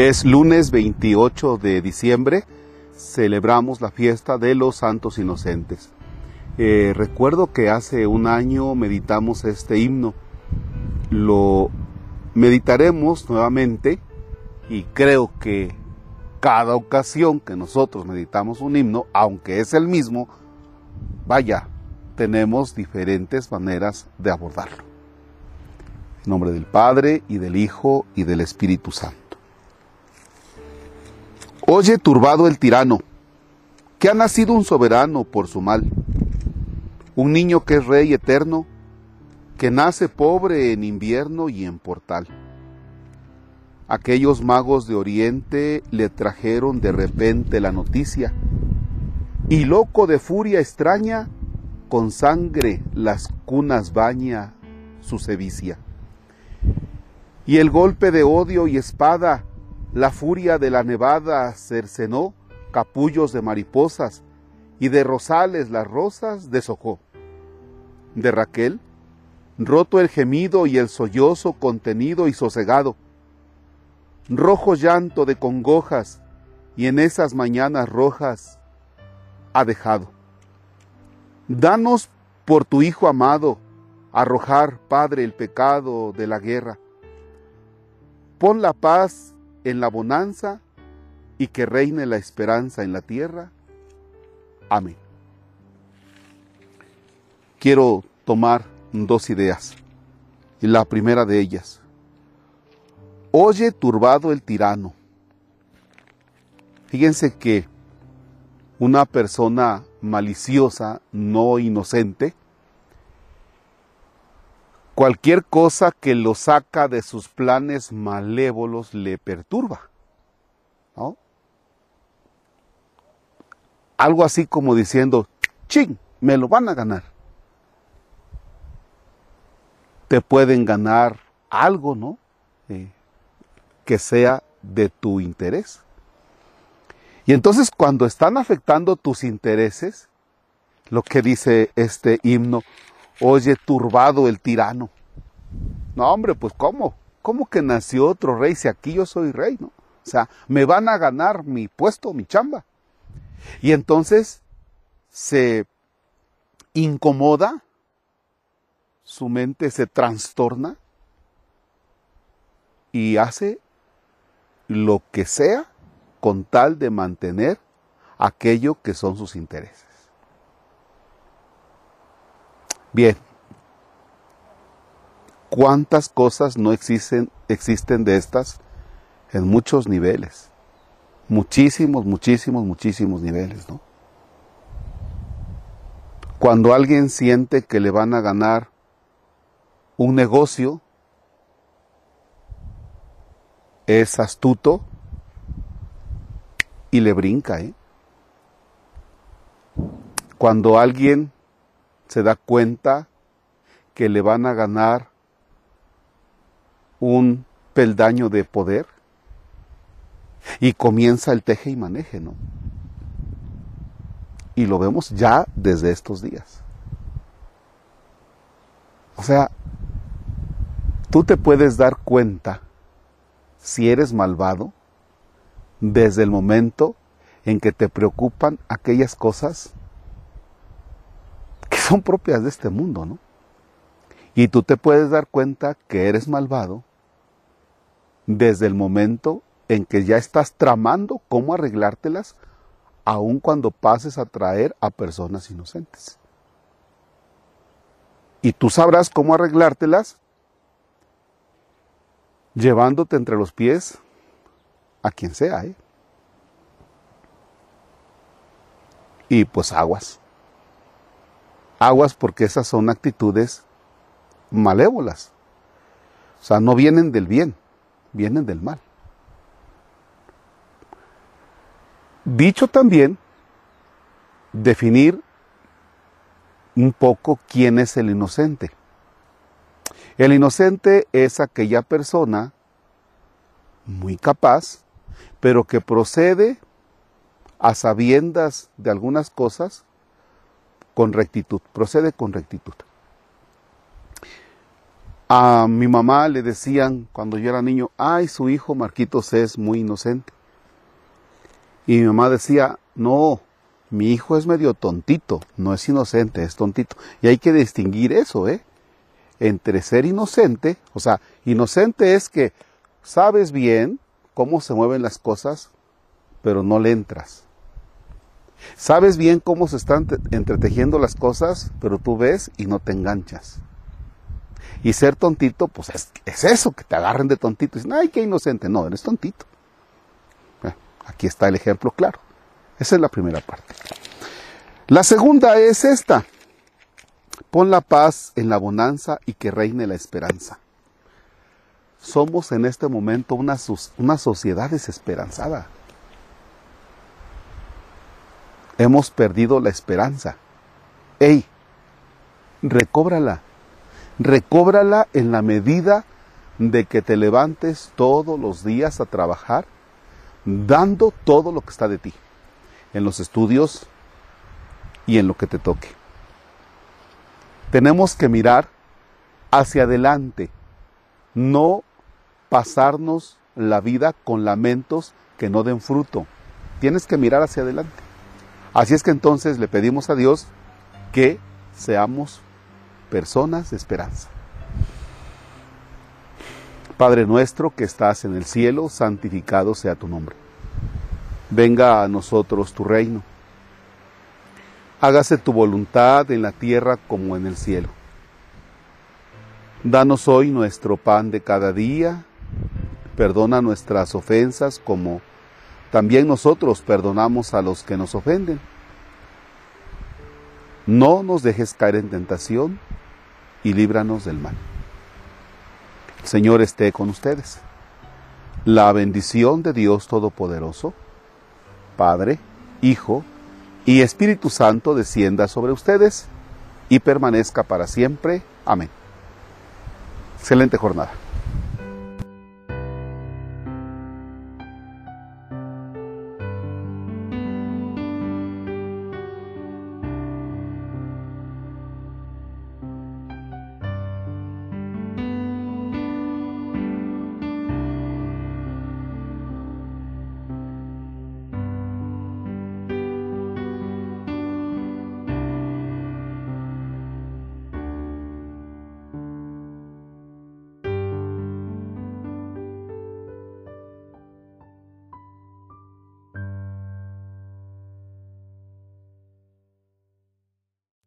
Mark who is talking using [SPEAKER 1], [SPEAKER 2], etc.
[SPEAKER 1] Es lunes 28 de diciembre, celebramos la fiesta de los santos inocentes. Eh, recuerdo que hace un año meditamos este himno. Lo meditaremos nuevamente y creo que cada ocasión que nosotros meditamos un himno, aunque es el mismo, vaya, tenemos diferentes maneras de abordarlo. En nombre del Padre y del Hijo y del Espíritu Santo. Oye turbado el tirano, que ha nacido un soberano por su mal, un niño que es rey eterno, que nace pobre en invierno y en portal. Aquellos magos de Oriente le trajeron de repente la noticia, y loco de furia extraña, con sangre las cunas baña su sevicia. Y el golpe de odio y espada la furia de la nevada cercenó capullos de mariposas y de rosales las rosas deshojó. De Raquel, roto el gemido y el sollozo contenido y sosegado. Rojo llanto de congojas y en esas mañanas rojas ha dejado. Danos por tu Hijo amado arrojar, Padre, el pecado de la guerra. Pon la paz en la bonanza y que reine la esperanza en la tierra. Amén. Quiero tomar dos ideas. La primera de ellas. Oye turbado el tirano. Fíjense que una persona maliciosa, no inocente, Cualquier cosa que lo saca de sus planes malévolos le perturba. ¿no? Algo así como diciendo, ching, me lo van a ganar. Te pueden ganar algo, ¿no? Eh, que sea de tu interés. Y entonces cuando están afectando tus intereses, lo que dice este himno, Oye, turbado el tirano. No, hombre, pues ¿cómo? ¿Cómo que nació otro rey si aquí yo soy rey, no? O sea, me van a ganar mi puesto, mi chamba. Y entonces se incomoda, su mente se trastorna y hace lo que sea con tal de mantener aquello que son sus intereses. Bien, ¿cuántas cosas no existen, existen de estas en muchos niveles? Muchísimos, muchísimos, muchísimos niveles, ¿no? Cuando alguien siente que le van a ganar un negocio, es astuto y le brinca, ¿eh? Cuando alguien se da cuenta que le van a ganar un peldaño de poder y comienza el teje y maneje, ¿no? Y lo vemos ya desde estos días. O sea, tú te puedes dar cuenta si eres malvado desde el momento en que te preocupan aquellas cosas son propias de este mundo, ¿no? Y tú te puedes dar cuenta que eres malvado desde el momento en que ya estás tramando cómo arreglártelas, aun cuando pases a traer a personas inocentes. Y tú sabrás cómo arreglártelas llevándote entre los pies a quien sea, ¿eh? Y pues aguas. Aguas porque esas son actitudes malévolas. O sea, no vienen del bien, vienen del mal. Dicho también, definir un poco quién es el inocente. El inocente es aquella persona muy capaz, pero que procede a sabiendas de algunas cosas con rectitud, procede con rectitud. A mi mamá le decían cuando yo era niño, ay, su hijo Marquitos es muy inocente. Y mi mamá decía, no, mi hijo es medio tontito, no es inocente, es tontito. Y hay que distinguir eso, ¿eh? Entre ser inocente, o sea, inocente es que sabes bien cómo se mueven las cosas, pero no le entras. Sabes bien cómo se están entretejiendo las cosas, pero tú ves y no te enganchas. Y ser tontito, pues es, eso, que te agarren de tontito y dicen, ay, qué inocente. No, eres tontito. aquí está el ejemplo claro. Esa es la primera parte. La segunda es esta. Pon la paz en la bonanza y que reine la esperanza. Somos en este momento una sociedad desesperanzada. Hemos perdido la esperanza. ¡Ey! Recóbrala. Recóbrala en la medida de que te levantes todos los días a trabajar, dando todo lo que está de ti, en los estudios y en lo que te toque. Tenemos que mirar hacia adelante, no pasarnos la vida con lamentos que no den fruto. Tienes que mirar hacia adelante. Así es que entonces le pedimos a Dios que seamos personas de esperanza. Padre nuestro que estás en el cielo, santificado sea tu nombre. Venga a nosotros tu reino. Hágase tu voluntad en la tierra como en el cielo. Danos hoy nuestro pan de cada día. Perdona nuestras ofensas como también nosotros perdonamos a los que nos ofenden. No nos dejes caer en tentación y líbranos del mal. El Señor esté con ustedes. La bendición de Dios Todopoderoso, Padre, Hijo y Espíritu Santo descienda sobre ustedes y permanezca para siempre. Amén. Excelente jornada.